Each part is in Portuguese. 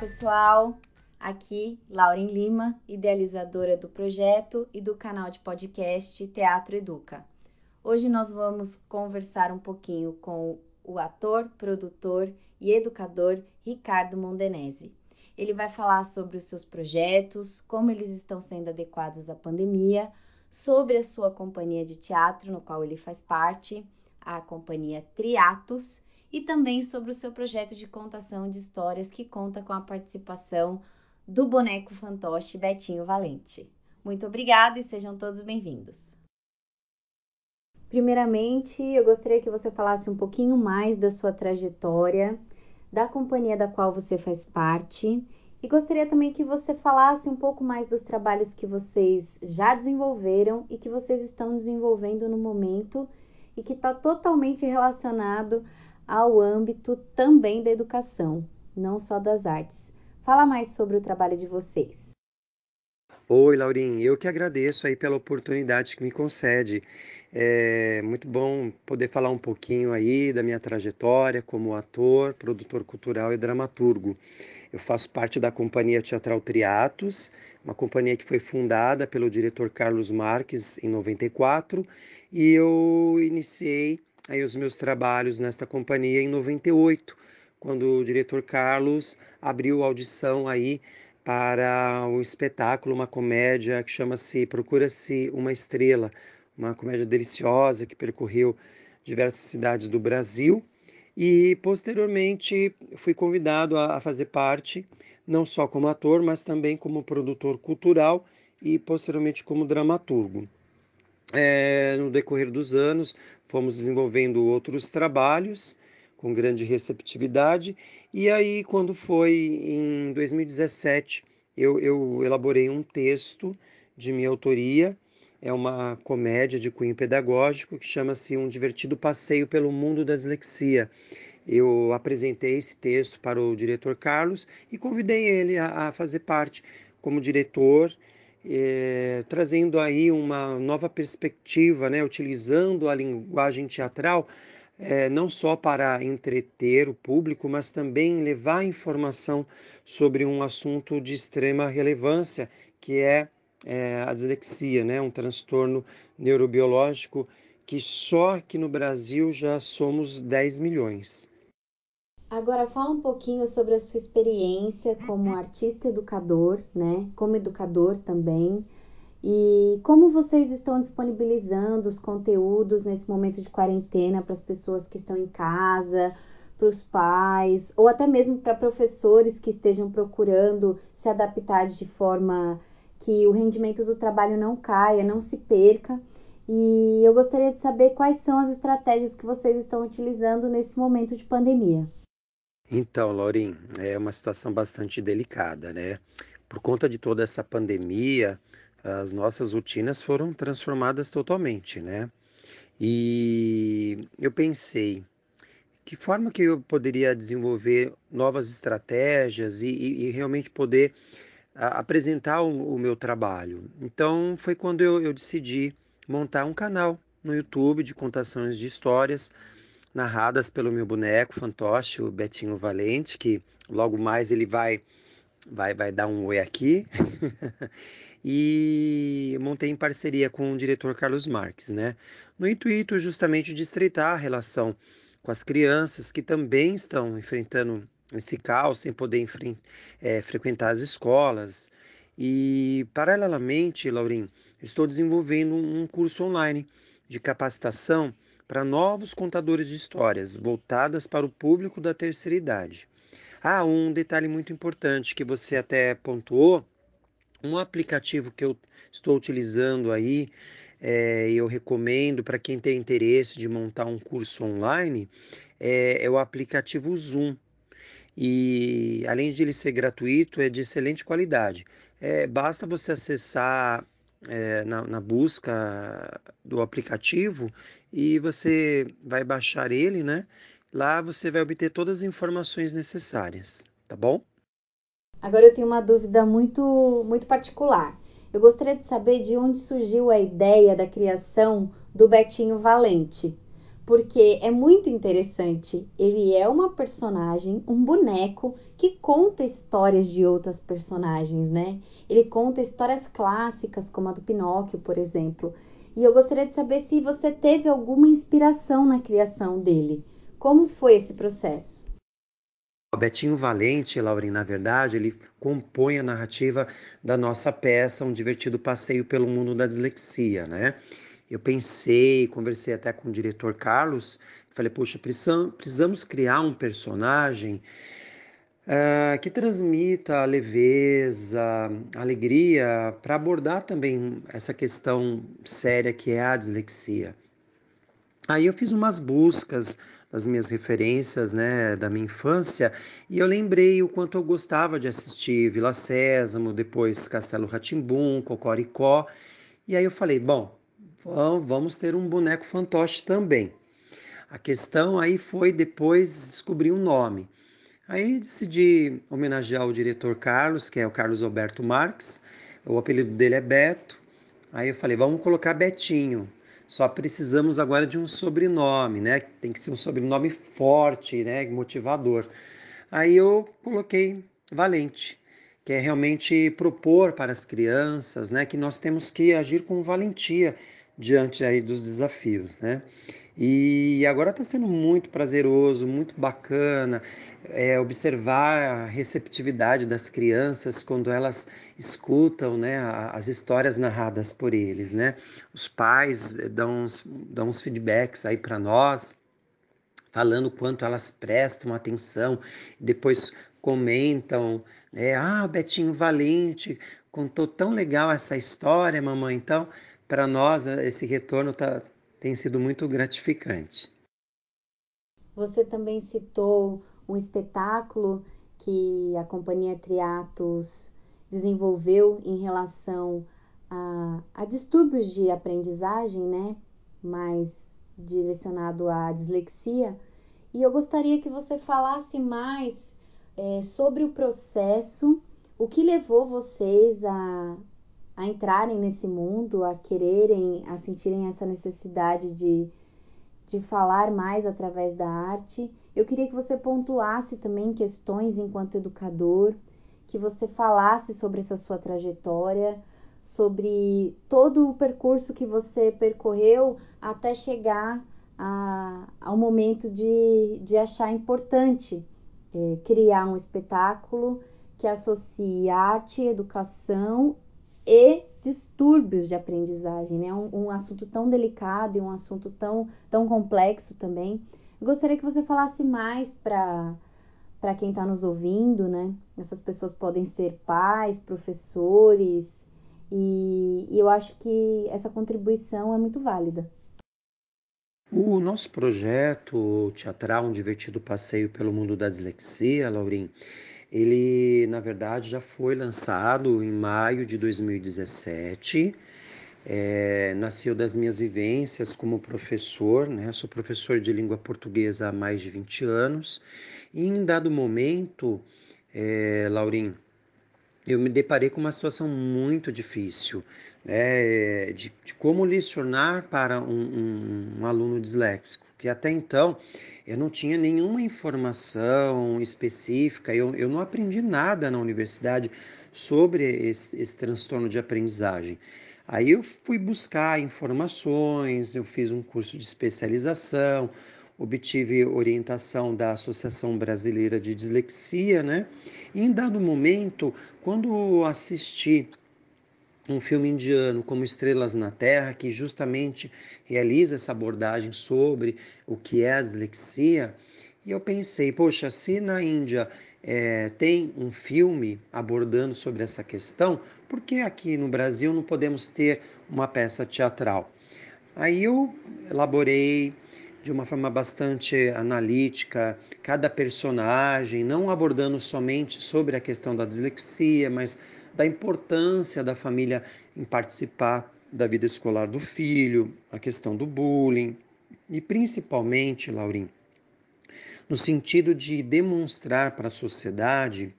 pessoal! Aqui, Lauren Lima, idealizadora do projeto e do canal de podcast Teatro Educa. Hoje nós vamos conversar um pouquinho com o ator, produtor e educador Ricardo Mondenese. Ele vai falar sobre os seus projetos, como eles estão sendo adequados à pandemia, sobre a sua companhia de teatro, no qual ele faz parte, a companhia Triatos, e também sobre o seu projeto de contação de histórias que conta com a participação do boneco fantoche Betinho Valente. Muito obrigada e sejam todos bem-vindos. Primeiramente, eu gostaria que você falasse um pouquinho mais da sua trajetória, da companhia da qual você faz parte, e gostaria também que você falasse um pouco mais dos trabalhos que vocês já desenvolveram e que vocês estão desenvolvendo no momento e que está totalmente relacionado ao âmbito também da educação, não só das artes. Fala mais sobre o trabalho de vocês. Oi, Laurinha, eu que agradeço aí pela oportunidade que me concede. É muito bom poder falar um pouquinho aí da minha trajetória como ator, produtor cultural e dramaturgo. Eu faço parte da companhia teatral Triatos, uma companhia que foi fundada pelo diretor Carlos Marques em 94, e eu iniciei aí os meus trabalhos nesta companhia em 98, quando o diretor Carlos abriu audição aí para um espetáculo, uma comédia que chama-se Procura-se uma Estrela, uma comédia deliciosa que percorreu diversas cidades do Brasil. E posteriormente fui convidado a fazer parte, não só como ator, mas também como produtor cultural e posteriormente como dramaturgo. É, no decorrer dos anos, fomos desenvolvendo outros trabalhos com grande receptividade, e aí, quando foi em 2017, eu, eu elaborei um texto de minha autoria, é uma comédia de cunho pedagógico que chama-se Um Divertido Passeio pelo Mundo da Dislexia. Eu apresentei esse texto para o diretor Carlos e convidei ele a, a fazer parte. Como diretor é, trazendo aí uma nova perspectiva, né, utilizando a linguagem teatral é, não só para entreter o público, mas também levar informação sobre um assunto de extrema relevância, que é, é a dislexia, né, um transtorno neurobiológico que só aqui no Brasil já somos 10 milhões. Agora fala um pouquinho sobre a sua experiência como artista educador, né? Como educador também. E como vocês estão disponibilizando os conteúdos nesse momento de quarentena para as pessoas que estão em casa, para os pais, ou até mesmo para professores que estejam procurando se adaptar de forma que o rendimento do trabalho não caia, não se perca. E eu gostaria de saber quais são as estratégias que vocês estão utilizando nesse momento de pandemia. Então, Laurim, é uma situação bastante delicada, né? Por conta de toda essa pandemia, as nossas rotinas foram transformadas totalmente, né? E eu pensei, que forma que eu poderia desenvolver novas estratégias e, e, e realmente poder a, apresentar o, o, meu trabalho? Então, foi quando eu, eu decidi montar um canal no YouTube de contações de histórias narradas pelo meu boneco fantoche, o Betinho Valente, que logo mais ele vai vai, vai dar um oi aqui. e montei em parceria com o diretor Carlos Marques, né? No intuito justamente de estreitar a relação com as crianças que também estão enfrentando esse caos sem poder é, frequentar as escolas. E, paralelamente, Laurim, estou desenvolvendo um curso online de capacitação para novos contadores de histórias, voltadas para o público da terceira idade. Ah, um detalhe muito importante que você até pontuou, um aplicativo que eu estou utilizando aí, é, eu recomendo para quem tem interesse de montar um curso online, é, é o aplicativo Zoom. E além de ele ser gratuito, é de excelente qualidade. É, basta você acessar é, na, na, busca do aplicativo e você vai baixar ele, né? Lá você vai obter todas as informações necessárias, tá bom? Agora eu tenho uma dúvida muito, muito particular. Eu gostaria de saber de onde surgiu a ideia da criação do Betinho Valente. Porque é muito interessante. Ele é uma personagem, um boneco que conta histórias de outras personagens, né? Ele conta histórias clássicas, como a do Pinóquio, por exemplo. E eu gostaria de saber se você teve alguma inspiração na criação dele. Como foi esse processo? O Betinho Valente, Laurin, na verdade, ele compõe a narrativa da nossa peça, Um Divertido Passeio pelo Mundo da Dislexia, né? Eu pensei, conversei até com o diretor Carlos, falei, poxa, precisamos criar um personagem uh, que transmita leveza, alegria, para abordar também essa questão séria que é a dislexia. Aí eu fiz umas buscas das minhas referências, né, da minha infância, e eu lembrei o quanto eu gostava de assistir Vila Sésamo, depois Castelo Ratimbum, Cocoricó, e aí eu falei, bom, vamos ter um boneco fantoche também. A questão aí foi depois descobrir um nome. Aí decidi homenagear o diretor Carlos, que é o Carlos Alberto Marques. O apelido dele é Beto. Aí eu falei, vamos colocar Betinho. Só precisamos agora de um sobrenome, né? Tem que ser um sobrenome forte, né? Motivador. Aí eu coloquei Valente, que é realmente propor para as crianças, né? Que nós temos que agir com valentia diante aí dos desafios, né? E agora está sendo muito prazeroso, muito bacana é, observar a receptividade das crianças quando elas escutam né, as histórias narradas por eles. Né? Os pais dão uns, dão uns feedbacks aí para nós, falando quanto elas prestam atenção, depois comentam, né? Ah, o Betinho Valente contou tão legal essa história, mamãe. Então, para nós, esse retorno tá, tem sido muito gratificante. Você também citou um espetáculo que a companhia Triatos desenvolveu em relação a, a distúrbios de aprendizagem, né? Mais direcionado à dislexia. E eu gostaria que você falasse mais é, sobre o processo, o que levou vocês a, a entrarem nesse mundo, a quererem, a sentirem essa necessidade de, de falar mais através da arte. Eu queria que você pontuasse também questões enquanto educador, que você falasse sobre essa sua trajetória, sobre todo o percurso que você percorreu até chegar a, ao momento de, de achar importante é, criar um espetáculo que associe arte, educação e distúrbios de aprendizagem, né? Um, um, assunto tão delicado e um assunto tão, tão complexo também. Gostaria que você falasse mais para para quem está nos ouvindo, né? Essas pessoas podem ser pais, professores, e, e eu acho que essa contribuição é muito válida. O nosso projeto teatral, um divertido passeio pelo mundo da dislexia, Laurim, ele, na verdade, já foi lançado em maio de 2017. É, nasceu das minhas vivências como professor, né? Sou professor de língua portuguesa há mais de 20 anos. E em dado momento, é, Laurim, eu me deparei com uma situação muito difícil, né? De, de como lecionar para um, um, um aluno disléxico que até então eu não tinha nenhuma informação específica, eu, eu não aprendi nada na universidade sobre esse, esse transtorno de aprendizagem. Aí eu fui buscar informações, eu fiz um curso de especialização, obtive orientação da Associação Brasileira de Dislexia, né? E em dado momento, quando assisti um filme indiano como Estrelas na Terra, que justamente realiza essa abordagem sobre o que é a dislexia. E eu pensei, poxa, se na Índia é, tem um filme abordando sobre essa questão, por que aqui no Brasil não podemos ter uma peça teatral? Aí eu elaborei de uma forma bastante analítica cada personagem, não abordando somente sobre a questão da dislexia, mas da importância da família em participar da vida escolar do filho, a questão do bullying. E principalmente, Laurim, no sentido de demonstrar para a sociedade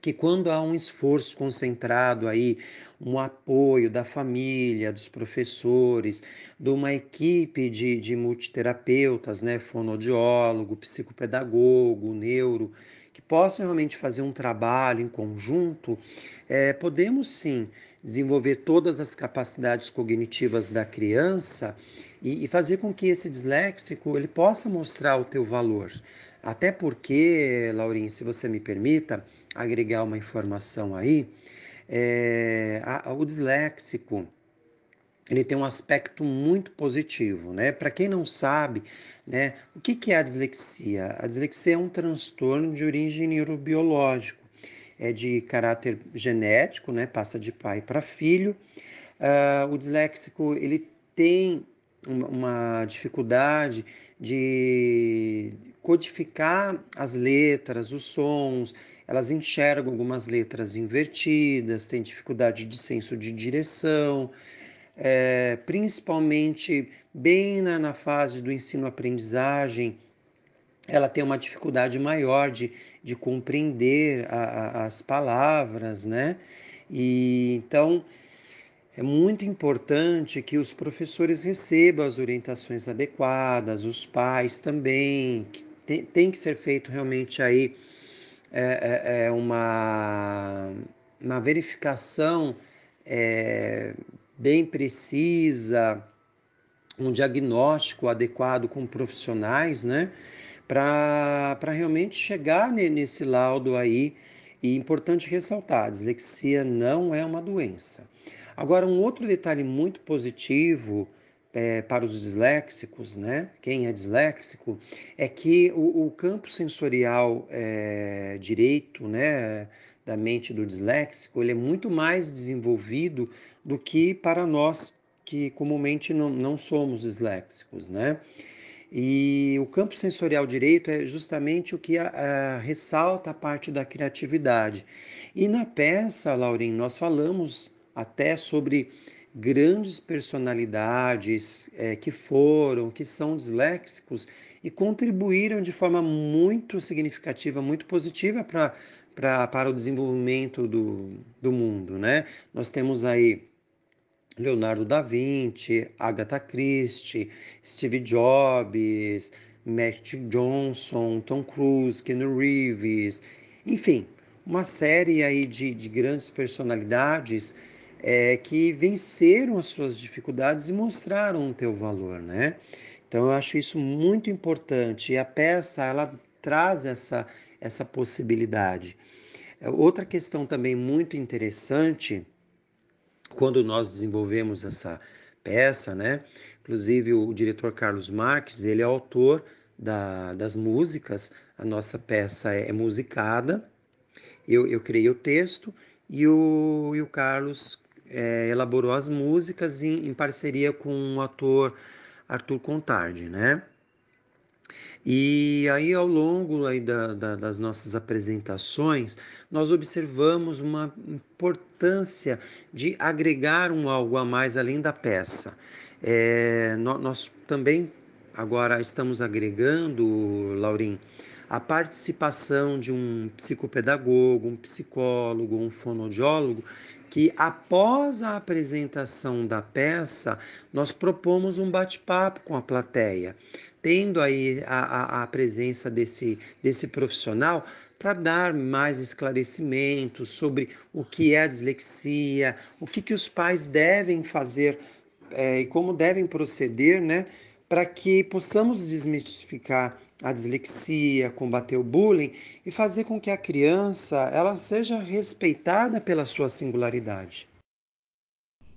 que quando há um esforço concentrado aí, um apoio da família, dos professores, de uma equipe de, de multiterapeutas, né, fonoaudiólogo, psicopedagogo, neuro, que possam realmente fazer um trabalho em conjunto, é, podemos sim desenvolver todas as capacidades cognitivas da criança e, e fazer com que esse disléxico ele possa mostrar o teu valor. Até porque, Laurinha, se você me permita agregar uma informação aí, é, a, o disléxico ele tem um aspecto muito positivo, né? Para quem não sabe, né, o que, que é a dislexia? A dislexia é um transtorno de origem neurobiológico, é de caráter genético, né? Passa de pai para filho. Uh, o disléxico ele tem uma dificuldade de codificar as letras, os sons, elas enxergam algumas letras invertidas, têm dificuldade de senso de direção, é, principalmente bem na, na fase do ensino-aprendizagem, ela tem uma dificuldade maior de, de compreender a, a, as palavras, né? E então é muito importante que os professores recebam as orientações adequadas, os pais também, que tem, tem que ser feito realmente aí é, é, é uma, uma verificação é, bem precisa, um diagnóstico adequado com profissionais, né? Para realmente chegar nesse laudo aí. E importante ressaltar, a dislexia não é uma doença. Agora, um outro detalhe muito positivo é, para os disléxicos, né? Quem é disléxico, é que o, o campo sensorial é, direito, né? Da mente do disléxico, ele é muito mais desenvolvido do que para nós que comumente não, não somos disléxicos, né? E o campo sensorial direito é justamente o que a, a, ressalta a parte da criatividade. E na peça, Laurim, nós falamos até sobre grandes personalidades é, que foram, que são disléxicos e contribuíram de forma muito significativa, muito positiva para para o desenvolvimento do, do mundo. Né? Nós temos aí Leonardo da Vinci, Agatha Christie, Steve Jobs, Matt Johnson, Tom Cruise, Ken Reeves, enfim, uma série aí de, de grandes personalidades é, que venceram as suas dificuldades e mostraram o teu valor, né? Então eu acho isso muito importante e a peça ela traz essa essa possibilidade. É, outra questão também muito interessante quando nós desenvolvemos essa peça, né? Inclusive o diretor Carlos Marques, ele é autor da, das músicas. A nossa peça é, é musicada. Eu, eu criei o texto e o, e o Carlos é, elaborou as músicas em, em, parceria com o ator Arthur Contardi, né? E aí, ao longo aí da, da, das nossas apresentações, nós observamos uma importância de agregar um algo a mais além da peça. É, nós, também agora estamos agregando, Laurim, a participação de um psicopedagogo, um psicólogo, um fonoaudiólogo que após a apresentação da peça, nós propomos um bate-papo com a plateia, tendo aí a, a, a presença desse, desse profissional para dar mais esclarecimentos sobre o que é a dislexia, o que, que os pais devem fazer é, e como devem proceder, né, para que possamos desmistificar a dislexia, combater o bullying e fazer com que a criança ela seja respeitada pela sua singularidade.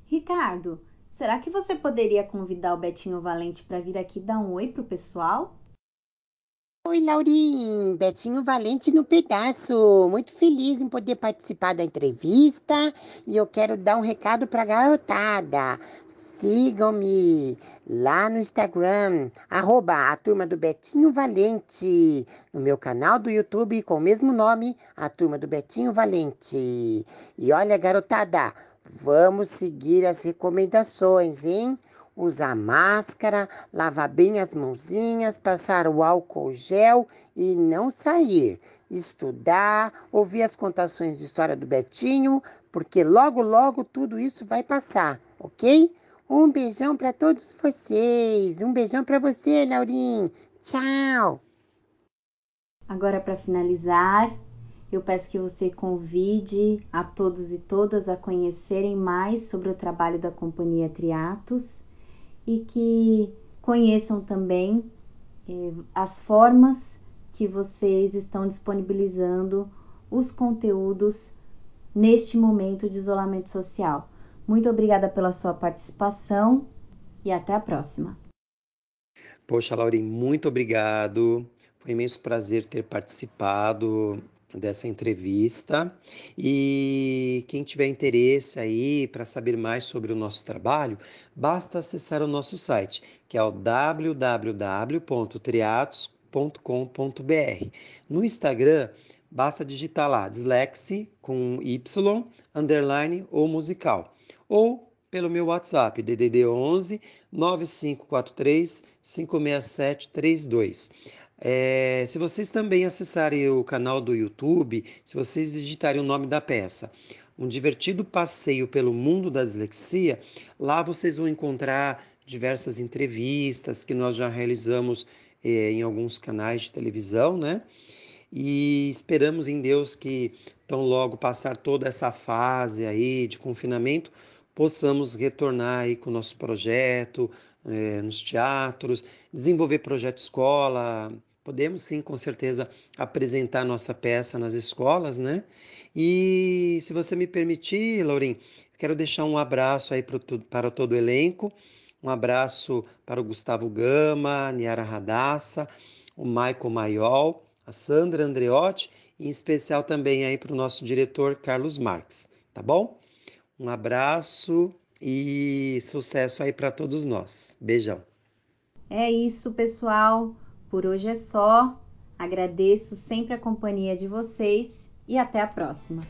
Ricardo, será que você poderia convidar o Betinho Valente para vir aqui dar um oi pro pessoal? Oi, Laurim, Betinho Valente no pedaço. Muito feliz em poder participar da entrevista e eu quero dar um recado para a garotada. Sigam-me lá no Instagram, arroba a turma do Betinho Valente, no meu canal do YouTube com o mesmo nome, a turma do Betinho Valente. E olha, garotada, vamos seguir as recomendações, hein? Usar máscara, lavar bem as mãozinhas, passar o álcool gel e não sair. estudar, ouvir as contações de história do Betinho, porque logo, logo tudo isso vai passar, ok? Um beijão para todos vocês. Um beijão para você, Laurim. Tchau. Agora, para finalizar, eu peço que você convide a todos e todas a conhecerem mais sobre o trabalho da Companhia Triatos e que conheçam também eh, as formas que vocês estão disponibilizando os conteúdos neste momento de isolamento social. Muito obrigada pela sua participação e até a próxima. Poxa, Laurin, muito obrigado. Foi um imenso prazer ter participado dessa entrevista. E quem tiver interesse aí para saber mais sobre o nosso trabalho, basta acessar o nosso site, que é o www.triatos.com.br. No Instagram, basta digitar lá dislexi com Y, underline ou musical. Ou pelo meu WhatsApp, DDD 11 9543 567 32. É, se vocês também acessarem o canal do YouTube, se vocês digitarem o nome da peça, um divertido passeio pelo mundo da dislexia, lá vocês vão encontrar diversas entrevistas que nós já realizamos é, em alguns canais de televisão, né? E esperamos em Deus que tão logo passar toda essa fase aí de confinamento, possamos retornar aí com o nosso projeto é, nos teatros, desenvolver projeto escola, Podemos sim, com certeza, apresentar nossa peça nas escolas, né? E se você me permitir, Laurim, quero deixar um abraço aí para todo o elenco, um abraço para o Gustavo Gama, a Niara Radassa, o Michael Maiol, a Sandra Andreotti e em especial também aí para o nosso diretor Carlos Marques, tá bom? Um abraço e sucesso aí para todos nós. Beijão. É isso, pessoal. Por hoje é só. Agradeço sempre a companhia de vocês e até a próxima.